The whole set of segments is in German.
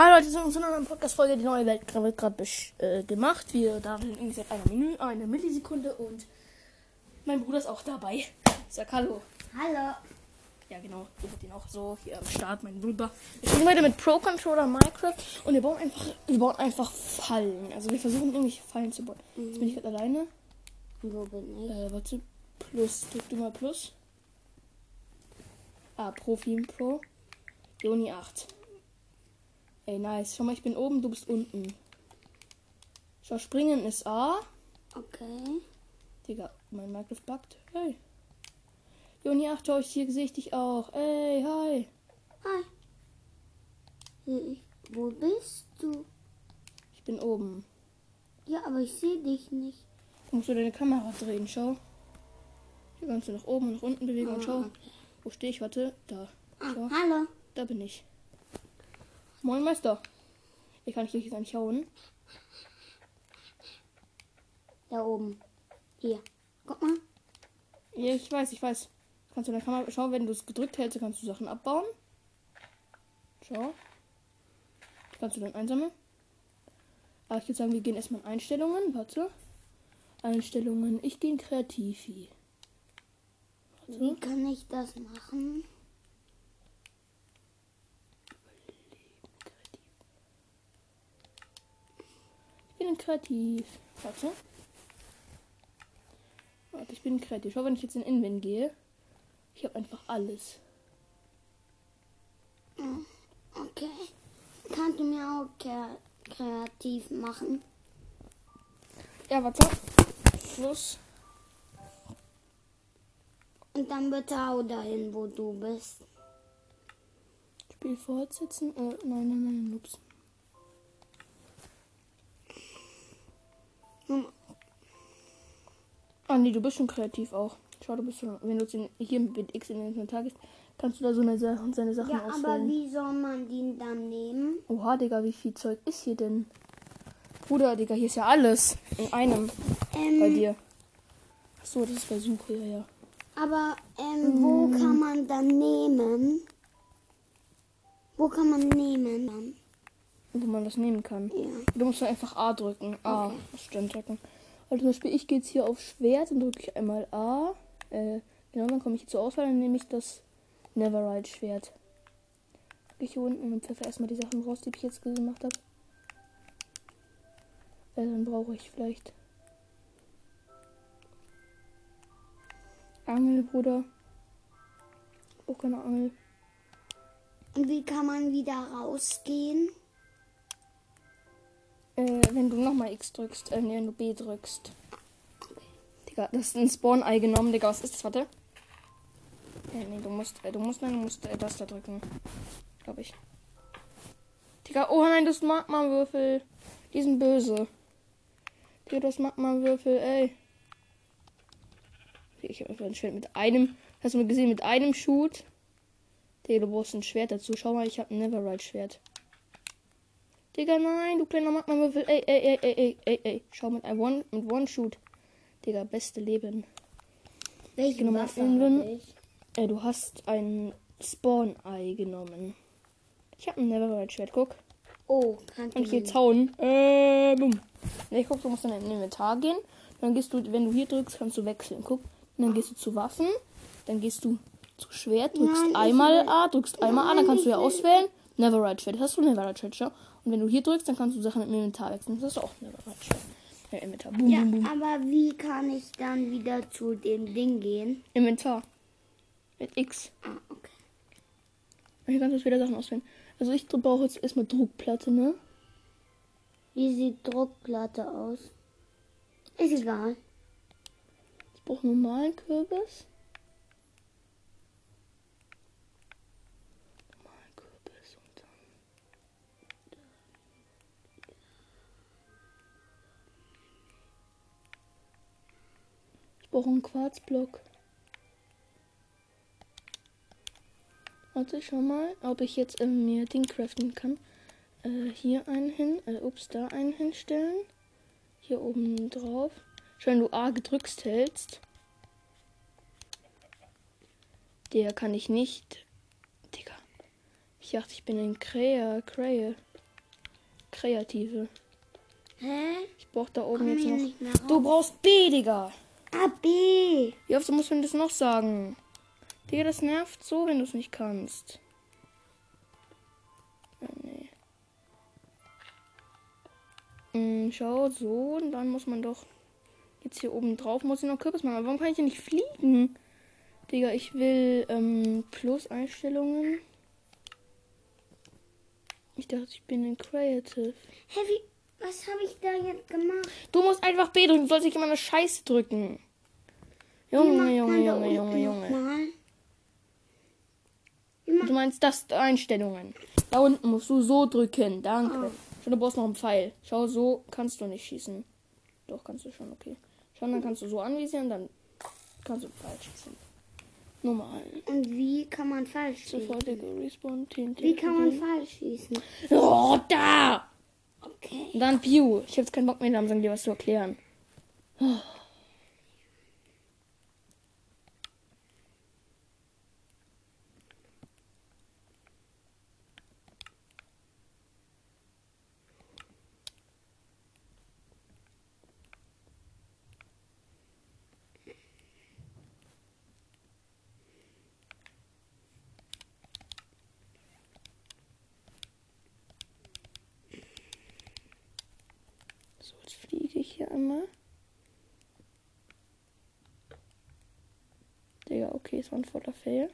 Hallo Leute, zu unserer neuen Podcast-Folge. Die neue Welt wird gerade äh, gemacht. Wir da sind irgendwie seit einer Minute, eine Millisekunde und mein Bruder ist auch dabei. Sag Hallo. Hallo. Ja, genau. Ihr seht ihn auch so hier am Start, mein Bruder. Wir spielen heute mit Pro Controller Minecraft und wir bauen einfach, wir bauen einfach Fallen. Also wir versuchen irgendwie Fallen zu bauen. Jetzt bin ich gerade alleine. Wo bin ich? Äh, warte. Plus, drück du mal Plus. Ah, Profi Pro. Joni 8. Ey, nice. Schau mal, ich bin oben, du bist unten. Schau, springen ist A. Okay. Digga, mein Minecraft buggt. Hey. Joni 8, schau, ich hier sehe ich dich auch. Ey, hi. Hi. Ich, wo bist du? Ich bin oben. Ja, aber ich sehe dich nicht. Da musst du deine Kamera drehen, schau. Hier kannst du nach oben und nach unten bewegen und schau. Ah, okay. Wo stehe ich? Warte, da. Ah, Schau, hallo. da bin ich. Moin Meister. Ich kann dich jetzt eigentlich hauen. Da oben. Hier. Guck mal. Ja, ich weiß, ich weiß. Kannst du in der Kamera schauen, wenn du es gedrückt hältst, kannst du Sachen abbauen. Schau. Kannst du dann einsammeln. Aber ich würde sagen, wir gehen erstmal in Einstellungen. Warte. Einstellungen. Ich gehe in Kreativi. Wie kann ich das machen? Bin in Kreativ. Warte. Warte, ich bin in Kreativ. Schau, wenn ich jetzt in Inven gehe. Ich habe einfach alles. Okay. Kannst du mir auch kre kreativ machen? Ja, warte. Schluss. Und dann bitte auch dahin, wo du bist. Spiel fortsetzen. Äh, nein, nein, nein, ups. Ah, nee, du bist schon kreativ auch. Schau, du bist schon. Wenn du hier mit X in den Inventar gehst, kannst du da so eine Sache, seine Sachen Ja, aber auswählen. wie soll man den dann nehmen? Oha, Digga, wie viel Zeug ist hier denn? Bruder, Digga, hier ist ja alles. In einem Ähm, bei dir. Ach so, das ist bei Suche, ja, ja. Aber ähm, wo Mm. kann man dann nehmen? Wo kann man nehmen dann? Wo man das nehmen kann. Ja. Du musst einfach A drücken. A. Okay. Stimmt drücken. Also zum Beispiel, ich gehe jetzt hier auf Schwert und drücke ich einmal A. Äh, genau, dann komme ich hier zur Auswahl und nehme ich das Neverite Schwert. Gehe ich hier unten und pfeffer erstmal die Sachen raus, die ich jetzt gemacht habe. Äh, dann brauche ich vielleicht Angel, Bruder. Auch keine Angel. Und wie kann man wieder rausgehen? Äh, wenn du nochmal X drückst, äh, nee, wenn du B drückst. Digga, das ist ein Spawn-Ei genommen, Digga, was ist das? Warte. Äh, nee, du musst, äh, du musst, nein, du musst äh, das da drücken. Glaube ich. Digga, oh nein, das Magma-Würfel. Die sind böse. Digga, das Magma-Würfel, ey. Ich habe einfach ein Schwert mit einem, hast du mal gesehen, mit einem Shoot. Digga, du brauchst ein Schwert dazu. Schau mal, ich habe ein Neverite-Schwert. Digga, nein, du kleiner Magma-Würfel. Ey, ey, ey, ey, ey, ey, ey. Schau mit einem One, mit One-Shoot. Digga, beste Leben. Welche Genau, Waffe Inven- ich? Äh, du hast ein Spawn-Ei genommen. Ich habe ein Neverite-Schwert, guck. Oh, kannst du Und hier Zaun. Äh, bumm. Ne, guck, du musst dann in den Inventar gehen. Dann gehst du, wenn du hier drückst, kannst du wechseln. Guck. Und dann gehst du zu Waffen. Dann gehst du zu Schwert, drückst Nein, ich einmal A, drückst einmal A, dann Nein, kannst du ich ja auswählen. Neverite Schwert. Das hast du Neverite Schwert, schau. Und wenn du hier drückst, dann kannst du Sachen im Inventar wechseln. Das ist auch Neverite Schwert. Ja, Inventar. Boom, Ja, boom, boom. aber wie kann ich dann wieder zu dem Ding gehen? Inventar. Mit X. Ah, okay. Und hier kannst du wieder Sachen auswählen. Also ich brauche jetzt erstmal Druckplatte, ne? Wie sieht Druckplatte aus? Ist egal. Ich brauche normalen Kürbis. Ich brauche einen Quarzblock. Warte, schau mal, ob ich jetzt ähm, mir Ding craften kann. Äh, hier einen hin, äh, ups, da einen hinstellen. Hier oben drauf. Wenn du A gedrückt hältst. Der kann ich nicht. Digga. Ich dachte, ich bin in Krähe. Krähe. Kreative. Hä? Ich brauch da oben Komm jetzt noch. Du brauchst B, Digga. A, B. Wie oft muss man das noch sagen? Digga, das nervt so, wenn du es nicht kannst. Nee. Hm, schau, so, und dann muss man doch. Jetzt hier oben drauf muss ich noch Kürbis machen. Aber warum kann ich hier nicht fliegen? Digga, ich will ähm, Plus-Einstellungen. Ich dachte, ich bin in Creative. Wie, was habe ich da jetzt gemacht? Du musst einfach B drücken, du sollst nicht immer eine Scheiße drücken. Junge, Junge, Junge, Junge, Junge. Du meinst das Einstellungen. Da unten musst du so drücken. Danke. Oh. Schau, du brauchst noch einen Pfeil. Schau, so kannst du nicht schießen. Doch, kannst du schon, okay. Schau, dann kannst du so anvisieren, dann kannst du Pfeil schießen. Normal. Und wie kann man falsch schießen? Sofortige Respawn. Wie kann man falsch schießen? Oh, da! Und dann Pew. Ich hab jetzt keinen Bock mehr, langsam dir was zu erklären. So, jetzt einmal. Digga, okay, es war ein voller Fail.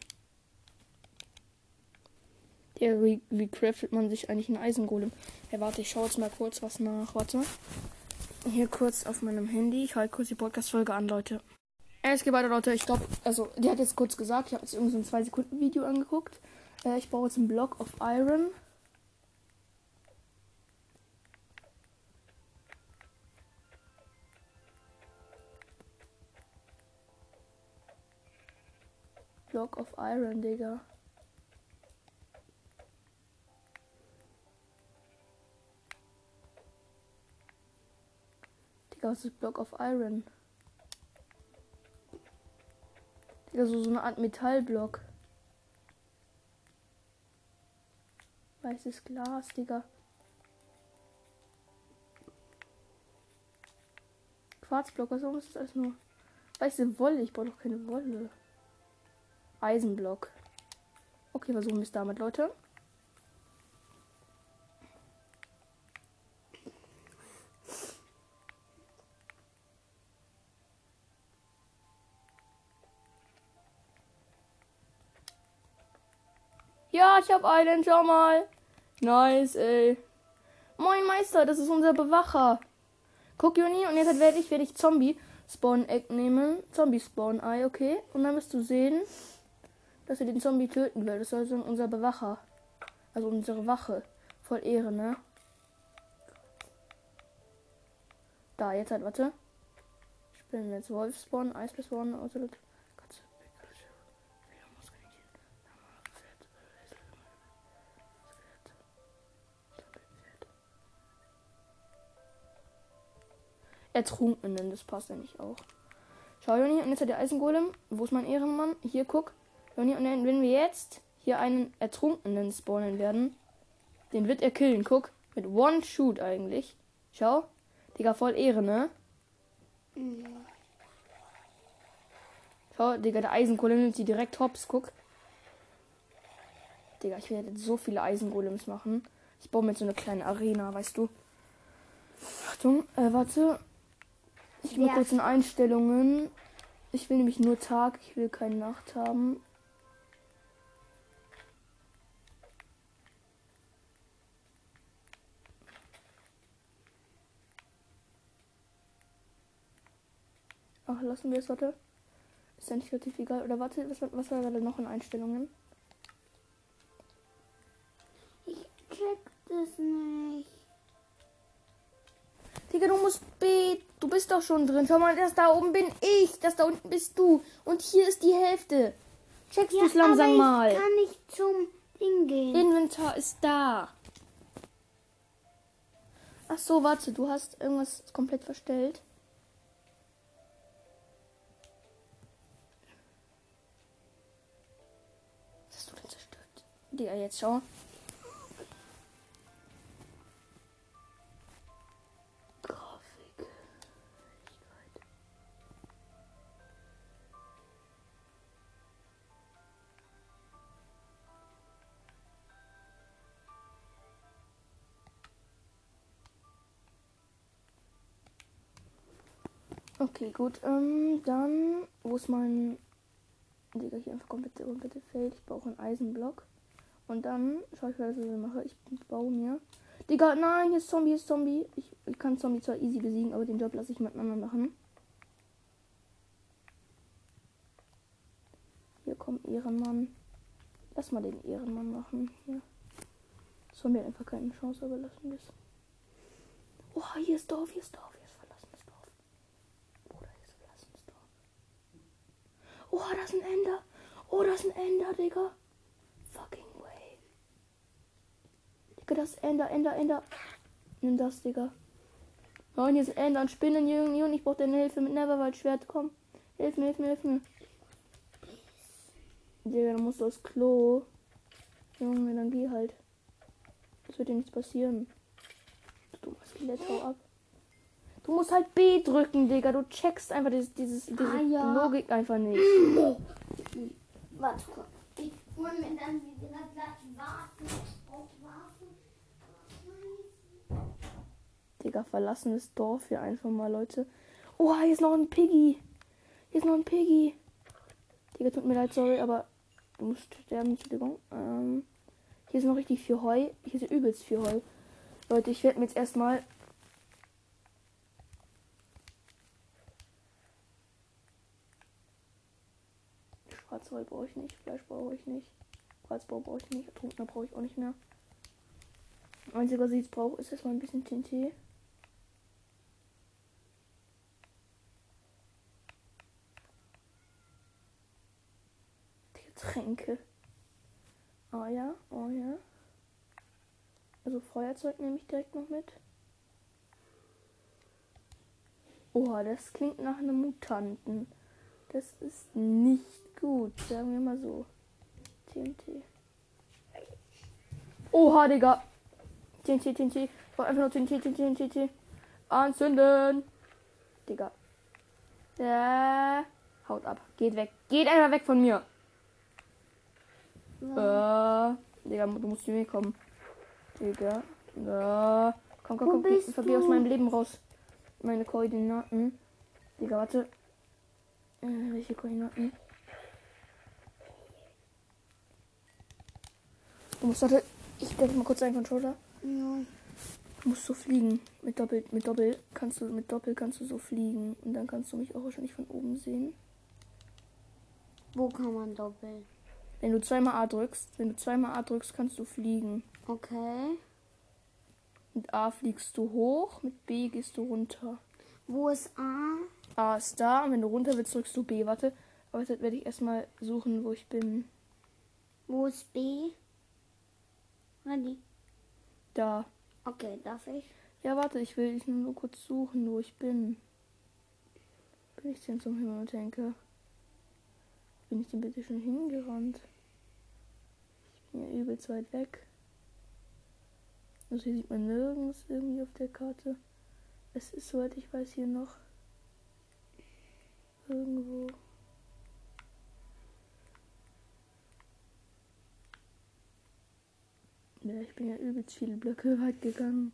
Digga, wie, wie craftet man sich eigentlich einen Eisengolem? Ja, warte, ich schaue jetzt mal kurz was nach. Warte. Hier kurz auf meinem Handy. Ich halte kurz die Podcast-Folge an, Leute. Es geht weiter, Leute. Ich glaube, also, die hat jetzt kurz gesagt, ich habe jetzt irgendwie so ein 2-Sekunden-Video angeguckt. Äh, ich baue jetzt einen Block of Iron. Block of Iron, Digga. Digga, was ist Block of Iron? Digga, so, so eine Art Metallblock. Weißes Glas, Digga. Quarzblock, was ist das alles nur? Weiße Wolle, ich brauche doch keine Wolle. Eisenblock. Okay, versuchen wir es damit, Leute. Ja, ich habe einen, schau mal. Nice, ey. Moin Meister, das ist unser Bewacher. Guck, Juni, und jetzt werde ich, werde ich Zombie Spawn Egg nehmen. Zombie Spawn Ei, okay. Und dann wirst du sehen, dass wir den Zombie töten will. Das ist also unser Bewacher. Also unsere Wache. Voll Ehre, ne? Da, jetzt halt, warte. Ich bin jetzt Wolf Spawn, Eis Spawn, Auto. Katze, Ertrunkenen, das passt ja nicht auch. Schau, Joni, und jetzt hat der Eisengolem. Wo ist mein Ehrenmann? Hier, guck. Und wenn wir jetzt hier einen Ertrunkenen spawnen werden, den wird er killen. Guck, mit One Shoot eigentlich. Schau. Digga, voll Ehre, ne? Schau, Digga, der Eisengolem nimmt sie direkt hops. Guck. Digga, ich werde jetzt so viele Eisengolems machen. Ich baue mir jetzt so eine kleine Arena, weißt du? Achtung, äh, warte. Ich gehe mal kurz in Einstellungen. Ich will nämlich nur Tag, ich will keine Nacht haben. Ach, lassen wir es, warte. Ist ja nicht relativ egal. Oder warte, was, war- was war da noch in Einstellungen? Ich check das nicht. Digga, du musst B. Du bist doch schon drin. Schau mal, das da oben bin ich. Das da unten bist du. Und hier ist die Hälfte. Checkst du's langsam aber mal. Ich kann nicht zum Ding gehen. Inventar ist da. Ach so, warte, du hast irgendwas komplett verstellt. Digga, jetzt schau. Grafik. Okay, gut. Ähm, dann, wo ist mein... Digga, hier einfach komplett, komplett fällt. Ich brauche einen Eisenblock. Und dann schaue ich, was ich mache. Ich baue mir. Digga, nein, hier ist Zombie, hier ist Zombie. Ich, ich kann Zombie zwar easy besiegen, aber den Job lasse ich mit anderen machen. Hier kommt Ehrenmann. Lass mal den Ehrenmann machen. Hier. Zombie hat einfach keine Chance, aber lassen wir es. Oh, hier ist Dorf, hier ist Dorf, hier ist verlassenes Dorf. Bruder, hier ist verlassenes Dorf. Oh, da ist ein Ender. Oh, da ist ein Ender, Digga. Das Ender, Ender, Ender. Nimm das, Digga. Oh, und hier ist Ender und Spinnen, Junge, Junge. Ich brauche deine Hilfe mit Neverwald Schwert. Komm. Hilf mir, hilf mir, hilf mir. Digga, dann musst du aufs Klo. Junge, dann geh halt. Es wird dir nichts passieren. Du dummes Skelett, hau ab. Du musst halt B drücken, Digga. Du checkst einfach dieses, dieses, diese Ah, ja. Logik einfach nicht. Warte kurz. Ich hol mir dann wieder. Auf warten. Digga, verlassenes Dorf hier einfach mal, Leute. Oh, hier ist noch ein Piggy. Hier ist noch ein Piggy. Digga, tut mir leid, sorry, aber du musst sterben, Entschuldigung. Ähm, hier ist noch richtig viel Heu. Hier ist übelst viel Heu. Leute, ich werde mir jetzt erstmal. Schwarzheu brauche ich nicht, Fleisch brauche ich nicht, Holzbau brauche ich nicht, Trunkener brauche ich auch nicht mehr. Einzige, was ich jetzt brauche, ist erstmal ein bisschen TNT. Die Getränke. Oh ja, oh ja. Also Feuerzeug nehme ich direkt noch mit. Oha, das klingt nach einem Mutanten. Das ist nicht gut, sagen wir mal so. TNT. Oha, Digga. TNT, TNT. Ich brauche einfach nur TNT, TNT, TNT. Anzünden. Digga. Ja. Haut ab. Geht weg. Geht einfach weg von mir. Äh. Digga, du musst zu mir kommen. Digga. Ja. Komm, komm, Wo komm. bist Geh, geh aus meinem Leben raus. Meine Koordinaten. Digga, warte. Äh, welche Koordinaten? Du musst, warte. Ich denke mal kurz einen Controller. Ja. Du musst so fliegen. Mit Doppel, mit Doppel kannst du, mit Doppel kannst du so fliegen. Und dann kannst du mich auch wahrscheinlich von oben sehen. Wo kann man doppeln? Wenn du zweimal A drückst, wenn du zweimal A drückst, kannst du fliegen. Okay. Mit A fliegst du hoch, mit B gehst du runter. Wo ist A? A ist da und wenn du runter willst, drückst du B. Warte, aber jetzt werde ich erstmal suchen, wo ich bin. Wo ist B? Ready? Da. Okay, darf ich? Ja, warte, ich will dich nur kurz suchen, wo ich bin. Bin ich denn zum Himmel und denke? Bin ich denn bitte schon hingerannt? Ich bin ja übelst weit weg. Also hier sieht man nirgends irgendwie auf der Karte. Es ist, soweit ich weiß, hier noch irgendwo. Ja, ich bin ja übelst viele Blöcke weit gegangen.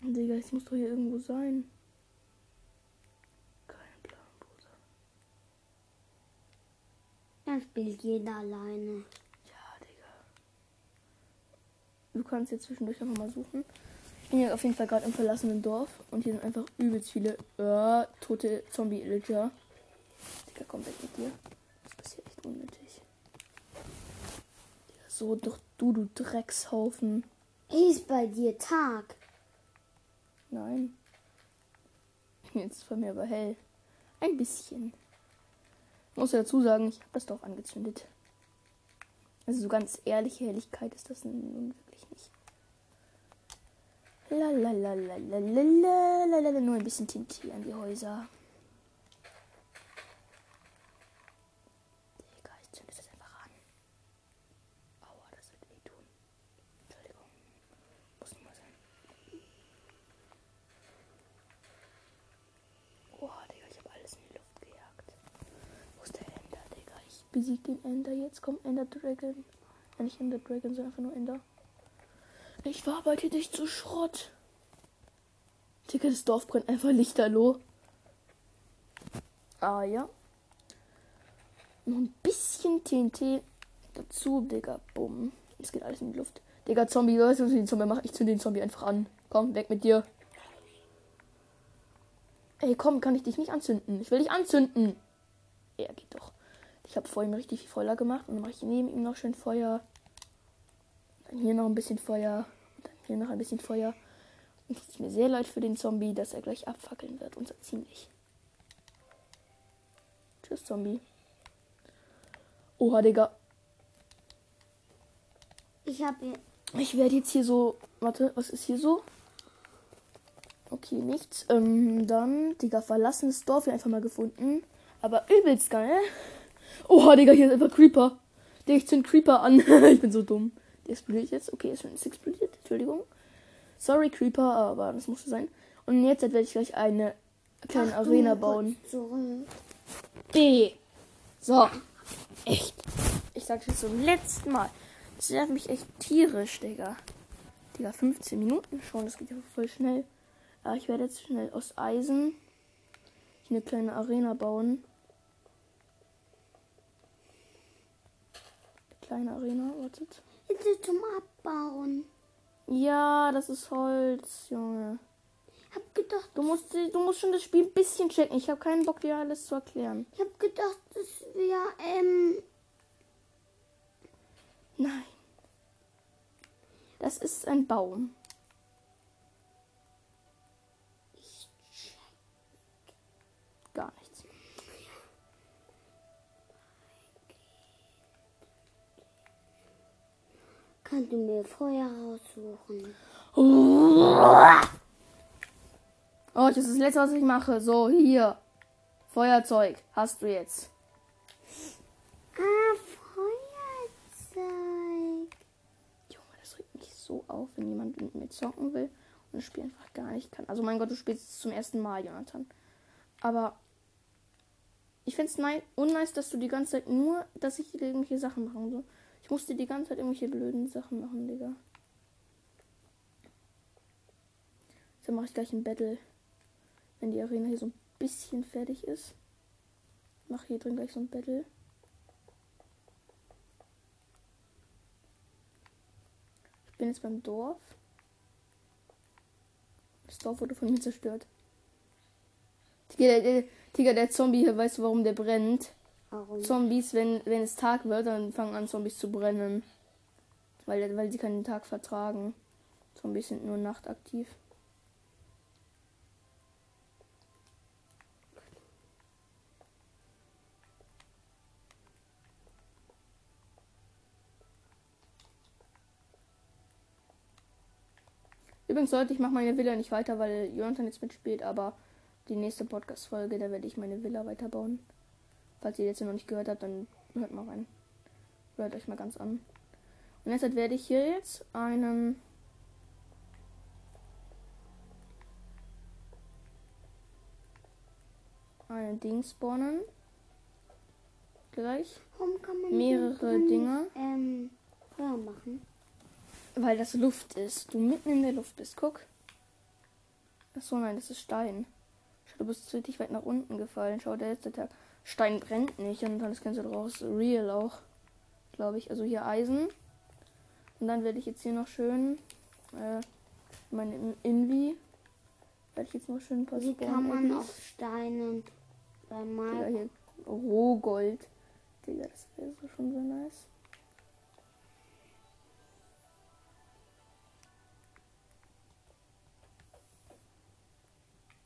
Digga, es muss doch hier irgendwo sein. Kein Plan, Bruder. Dann spielt jeder alleine. Ja, Digga. Du kannst jetzt zwischendurch einfach mal suchen. Ich bin ja auf jeden Fall gerade im verlassenen Dorf und hier sind einfach übelst viele äh, tote Zombie-Villager. Digga, komm weg mit dir. Das passiert echt unnötig. Digga, so doch du, du Dreckshaufen. Ist bei dir Tag? Nein. Jetzt ist bei mir aber hell. Ein bisschen. Muss dazu sagen, ich habe das doch angezündet. Also so ganz ehrliche Helligkeit ist das nun wirklich nicht. Lalalalalalala, nur ein bisschen Tint hier an die Häuser. Digga, ich zünde das einfach an. Aua, das wird wehtun. Entschuldigung. Muss nicht mal sein. Boah, Digga, ich habe alles in die Luft gejagt. Wo ist der Ender, Digga? Ich besieg den Ender jetzt. Komm, Ender Dragon. Ja, nicht Ender Dragon, sondern einfach nur Ender. Ich verarbeite dich zu Schrott. Digga, das Dorf brennt einfach lichterloh. Ah ja. Noch ein bisschen TNT dazu, Digga. Bumm. Es geht alles in die Luft. Digga, Zombie, weißt du, was ich den Zombie mache? Ich zünde den Zombie einfach an. Komm, weg mit dir. Ey, komm, kann ich dich nicht anzünden? Ich will dich anzünden. Ja, geht doch. Ich habe vorhin richtig viel Feuer gemacht und dann mache ich neben ihm noch schön Feuer. Dann hier noch ein bisschen Feuer. Und dann hier noch ein bisschen Feuer. Und es tut mir sehr leid für den Zombie, dass er gleich abfackeln wird. Und zwar ziemlich. Tschüss, Zombie. Oha, Digga. Ich habe Ich werde jetzt hier so. Warte, was ist hier so? Okay, nichts. Ähm, dann, Digga, verlassenes Dorf hier einfach mal gefunden. Aber übelst geil. Oha, Digga, hier ist einfach Creeper. Digga, ich zünd Creeper an. ich bin so dumm. Der explodiert jetzt. Okay, schon ist explodiert. Entschuldigung. Sorry, Creeper, aber das musste sein. Und jetzt werde ich gleich eine kleine Achtung, Arena bauen. B. So. Echt. Ich sag's jetzt zum letzten Mal. Das nervt mich echt tierisch, Digga. Digga, 15 Minuten schon. Das geht ja voll schnell. Aber ich werde jetzt schnell aus Eisen eine kleine Arena bauen. Kleine Arena, wartet. Jetzt ist zum Abbauen. Ja, das ist Holz, Junge. Hab gedacht, Du musst, du musst schon das Spiel ein bisschen checken. Ich habe keinen Bock, dir alles zu erklären. ich hab gedacht, das wäre, ähm, Nein. Das ist ein Baum. Kannst du mir Feuer raussuchen. Oh, das ist das letzte, was ich mache. So, hier. Feuerzeug hast du jetzt. Ah, Feuerzeug. Junge, das regt mich so auf, wenn jemand mit mir zocken will und das Spiel einfach gar nicht kann. Also mein Gott, du spielst es zum ersten Mal, Jonathan. Aber ich finde es unnice, dass du die ganze Zeit nur, dass ich irgendwelche Sachen machen soll. Ich musste die ganze Zeit irgendwelche blöden Sachen machen, Digga. Dann mache ich gleich ein Battle. Wenn die Arena hier so ein bisschen fertig ist. Mache hier drin gleich so ein Battle. Ich bin jetzt beim Dorf. Das Dorf wurde von mir zerstört. Tiger, der, der, der Zombie hier, weißt du, warum der brennt? Warum? Zombies, wenn, wenn es Tag wird, dann fangen an Zombies zu brennen. Weil, weil sie keinen Tag vertragen. Zombies sind nur nachtaktiv. Übrigens, Leute, ich mache meine Villa nicht weiter, weil Jonathan jetzt mitspielt, aber die nächste Podcast-Folge, da werde ich meine Villa weiterbauen. Falls ihr jetzt noch nicht gehört habt, dann hört mal rein. Hört euch mal ganz an. Und deshalb werde ich hier jetzt einen. Einen Ding spawnen. Gleich. Mehrere Dinge. Ähm, Feuer machen? Weil das Luft ist. Du mitten in der Luft bist. Guck. Achso, nein, das ist Stein. Schau, du bist richtig weit nach unten gefallen. Schau, der letzte Tag. Stein brennt nicht und dann das Ganze draus. Real auch. Glaube ich. Also hier Eisen. Und dann werde ich jetzt hier noch schön. Äh, meine Invi. Werde ich jetzt noch schön ein paar Wie kann man auf Steinen bei Digga, Mal hier Rohgold. Digga, das wäre so schon so nice.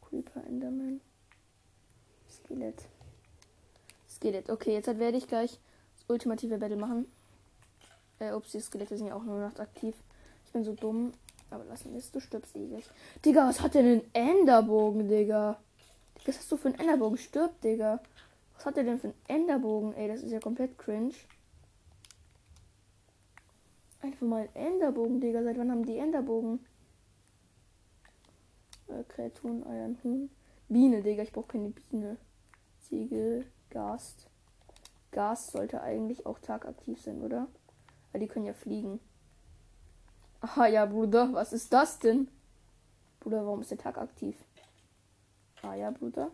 Creeper Enderman. Skelett. Skelett. Okay, jetzt werde ich gleich das ultimative Battle machen. Äh, ups, die Skelette sind ja auch nur nachtaktiv. Ich bin so dumm. Aber lassen wir es, du stirbst eh gleich. Digga, was hat denn ein Enderbogen, Digga? Was hast du für einen Enderbogen? Stirb, Digga. Was hat der denn für einen Enderbogen? Ey, das ist ja komplett cringe. Einfach mal ein Enderbogen, Digga. Seit wann haben die Enderbogen? Äh, Kreaturen, Eiern, Huhn. Biene, Digga. Ich brauche keine Biene. Ziegel, Gast. Gas sollte eigentlich auch tagaktiv sein, oder? Weil die können ja fliegen. Aha, ja, Bruder, was ist das denn? Bruder, warum ist der tagaktiv? Ah ja, Bruder.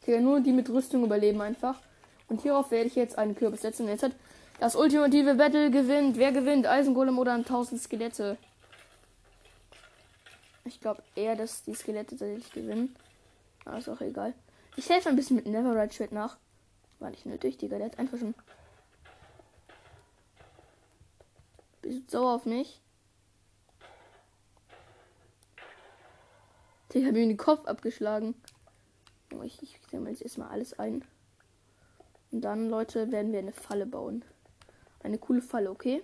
Okay, nur die mit Rüstung überleben einfach. Und hierauf werde ich jetzt einen Kürbis setzen. Jetzt hat das ultimative Battle gewinnt. Wer gewinnt? Eisengolem oder 1000 Skelette? Ich glaube eher, dass die Skelette tatsächlich gewinnen. Aber ist auch egal. Ich helfe ein bisschen mit Neverride Schwert nach. War nicht nötig, Digga. Der hat einfach schon. Bist sauer auf mich? Digga, mir den Kopf abgeschlagen. Oh, ich, ich sammle jetzt erstmal alles ein. Und dann, Leute, werden wir eine Falle bauen. Eine coole Falle, okay?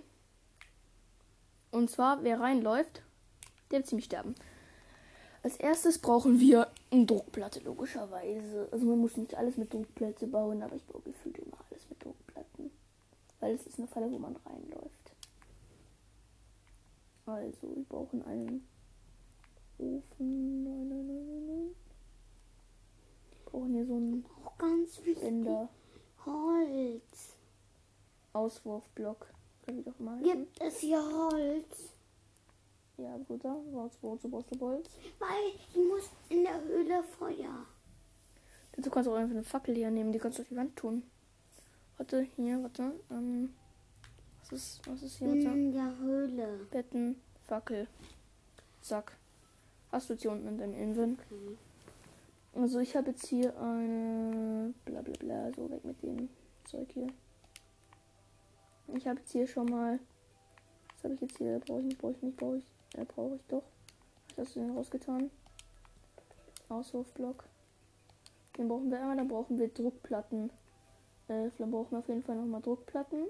Und zwar, wer reinläuft, der wird ziemlich sterben. Als erstes brauchen wir eine Druckplatte, logischerweise. Also man muss nicht alles mit Druckplatte bauen, aber ich baue gefühlt immer alles mit Druckplatten. Weil es ist eine Falle, wo man reinläuft. Also, wir brauchen einen Ofen. Nein, nein, nein, nein, nein. Wir brauchen hier so einen Auch ganz. Ständer. Holz. Auswurfblock. Wie doch mal. Gibt es hier Holz? Ja, Bruder. Wozu wozu brauchst du Holz? Weil ich muss in der Höhle Feuer. Du kannst auch einfach eine Fackel hier nehmen, die kannst du auf die Wand tun. Warte, hier, warte. Ähm, was ist, was ist hier? Warte. In der Höhle. Betten, Fackel. Zack. Hast du jetzt hier unten in deinem Inven. Okay. Also ich habe jetzt hier eine bla bla bla, so weg mit dem Zeug hier. Ich habe jetzt hier schon mal. Was habe ich jetzt hier? Brauche ich nicht, brauche ich nicht, brauche ich. Ja, brauche ich doch. Was hast du denn rausgetan? Auswurfblock. Den brauchen wir einmal, dann brauchen wir Druckplatten. Äh, dann brauchen wir auf jeden Fall nochmal Druckplatten.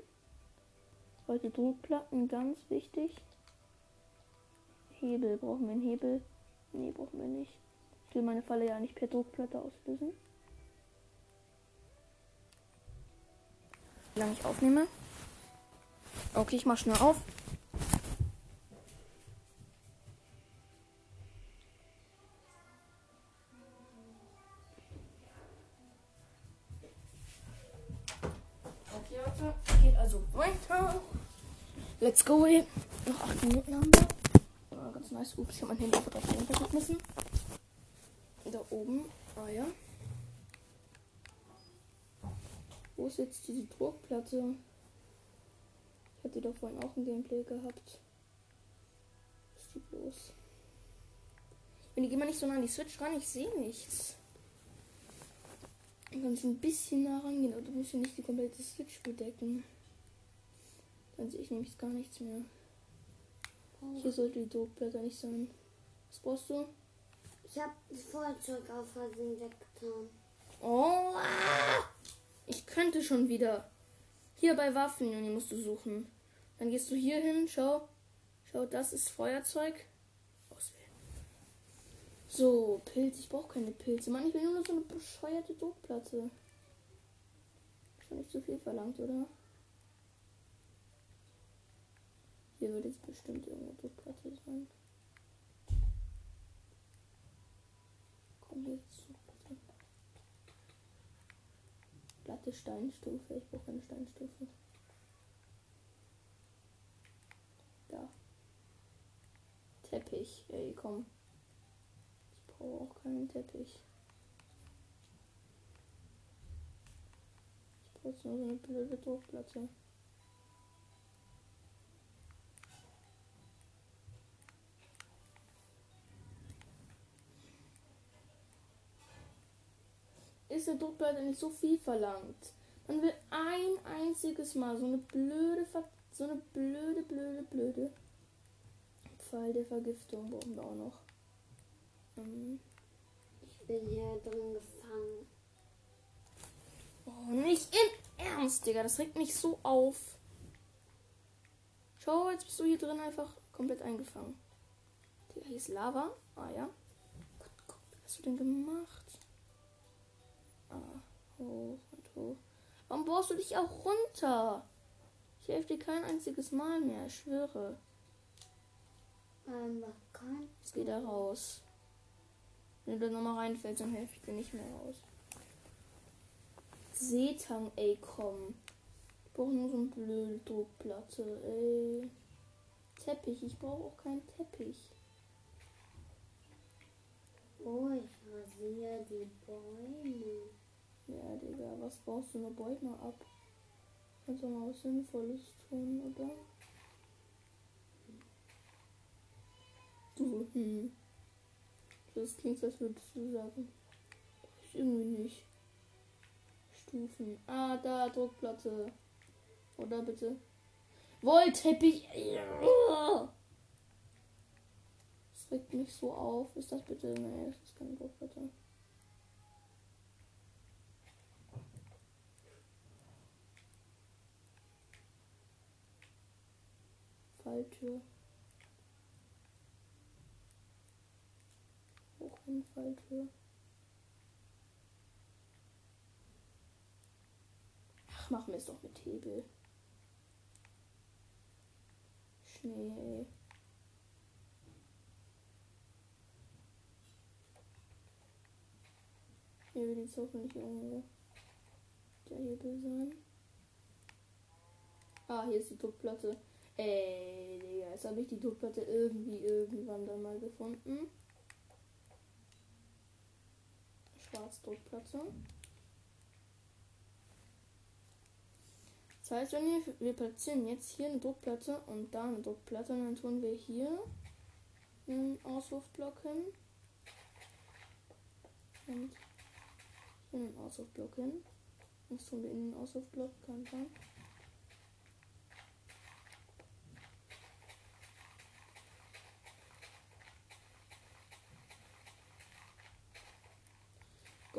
Heute Druckplatten, ganz wichtig. Hebel, brauchen wir einen Hebel? Nee, brauchen wir nicht. Ich will meine Falle ja nicht per Druckplatte auslösen. Wie lange ich aufnehme? Okay, ich mach schnell auf. Let's go. Noch 8 Minuten haben wir. Ja, ganz nice. Ups, ich habe mein Handy einfach drauf runtergeschmissen. Da oben. Ah ja. Wo ist jetzt diese Druckplatte? Ich hatte doch vorhin auch ein Gameplay gehabt. Wo ist die bloß? Wenn ich immer nicht so nah an die Switch ran, ich sehe nichts. Du kannst ein bisschen nah rangehen, aber du musst ja nicht die komplette Switch bedecken. Dann sehe ich nämlich gar nichts mehr. Hier sollte die Druckplatte nicht sein. Was brauchst du? Ich habe das Feuerzeug auf Versehen weggetan. Oh, ah! ich könnte schon wieder. Hier bei Waffen, Juni, musst du suchen. Dann gehst du hier hin, schau. Schau, das ist Feuerzeug. Auswählen. So, Pilz. Ich brauche keine Pilze. Mann, ich will nur so eine bescheuerte Druckplatte. Schon nicht zu viel verlangt, oder? Hier wird jetzt bestimmt irgendeine Druckplatte sein. Komm jetzt Druckplatte. Platte Steinstufe. Ich brauche eine Steinstufe. Da. Teppich. Ey, komm. Ich brauche auch keinen Teppich. Ich brauche nur so eine blöde Druckplatte. Ist der Druckplatte nicht so viel verlangt. Man will ein einziges Mal so eine blöde, so eine blöde, blöde, blöde Pfeil der Vergiftung brauchen wir auch noch. Ähm, Ich bin hier drin gefangen. oh, nicht im Ernst, Digga. Das regt mich so auf. Schau, jetzt bist du hier drin einfach komplett eingefangen. Digga, hier ist Lava. Ah ja. Gott, Gott, was hast du denn gemacht? Hoch und hoch. Warum bohrst du dich auch runter? Ich helfe dir kein einziges Mal mehr, ich schwöre. Ähm, was kann? Jetzt geht er raus. Wenn du da nochmal reinfällst, dann helfe ich dir nicht mehr raus. Seetang, ey, komm. Ich brauche nur so eine blöde Druckplatte, ey. Teppich, ich brauche auch keinen Teppich. Oh, ich rasiere die Bäume. Ja, Digga, was brauchst du nur beut mal ab? Kannst du mal was Sinnvolles tun, oder? Du, hm. Das klingt, als würdest du sagen. Ich irgendwie nicht. Stufen. Ah, da, Druckplatte. Oder bitte? Wollteppich. Das regt mich so auf. Ist das bitte? Nee, das ist keine Druckplatte. Falltür. Hoch in Falltür. Ach, machen wir es doch mit Hebel. Schnee. Hier will jetzt hoffentlich irgendwo der Hebel sein. Ah, hier ist die Druckplatte. Ey, Digga, jetzt habe ich die Druckplatte irgendwie irgendwann dann mal gefunden. Schwarzdruckplatte. Das heißt, wenn wir, wir platzieren jetzt hier eine Druckplatte und da eine Druckplatte, und dann tun wir hier einen Auswurfblock hin. Und hier einen Auswurfblock hin. Das tun wir in den Auswurfblock, kann sein.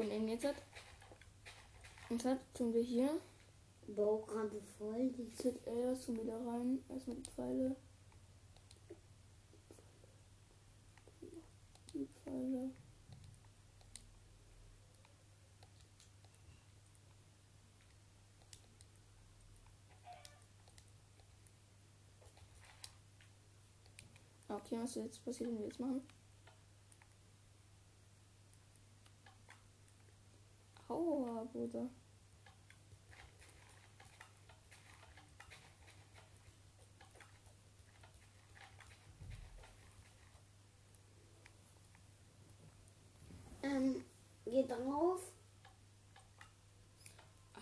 Und eben jetzt hat, jetzt hat, tun wir hier Bau gerade voll. Die ZL, was tun wir da rein? Erstmal die Pfeile. Die Pfeile. Okay, was jetzt passiert, wenn wir jetzt machen? Bruder. ähm, geht drauf.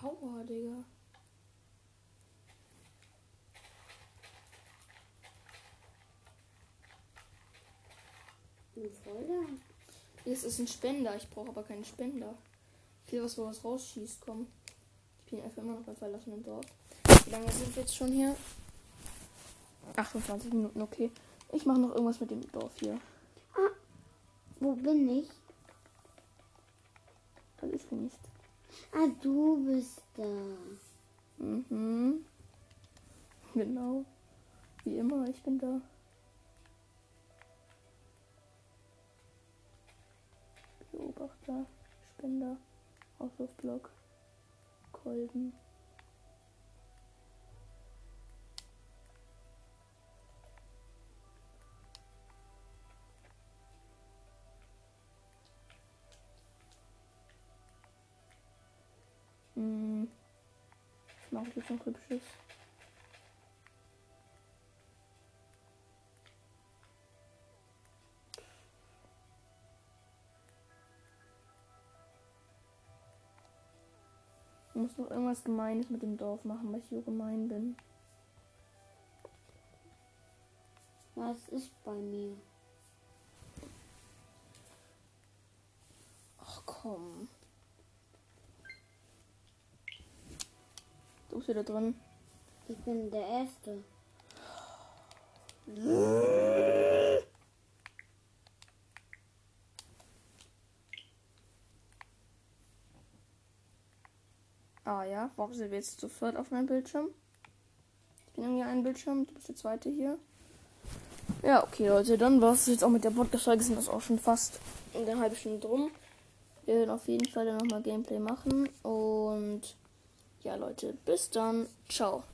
Aua, Digga. Ein voller. Es ist ein Spender, ich brauche aber keinen Spender. Ich will was, wo was rausschießt, komm. Ich bin einfach immer noch bei verlassenem Dorf. Wie lange sind wir jetzt schon hier? 28 Minuten, okay. Ich mache noch irgendwas mit dem Dorf hier. Wo bin ich? Das ist nicht. Ah, du bist da. Mhm. Genau. Wie immer, ich bin da. Beobachter, Spender, Auswurfblock, Kolben. Hm. Was mache ich jetzt noch hübsches? Muss noch irgendwas Gemeines mit dem Dorf machen, weil ich so gemein bin. Was ist bei mir? Ach komm. Du bist wieder drin. Ich bin der Erste. Ah ja, warum sind wir jetzt zu viert auf meinem Bildschirm? Ich bin irgendwie ein Bildschirm, du bist der zweite hier. Ja, okay, Leute, dann war es jetzt auch mit der Podcast-Folge, sind das auch schon fast eine halbe Stunde drum. Wir werden auf jeden Fall dann nochmal Gameplay machen und ja, Leute, bis dann. Ciao.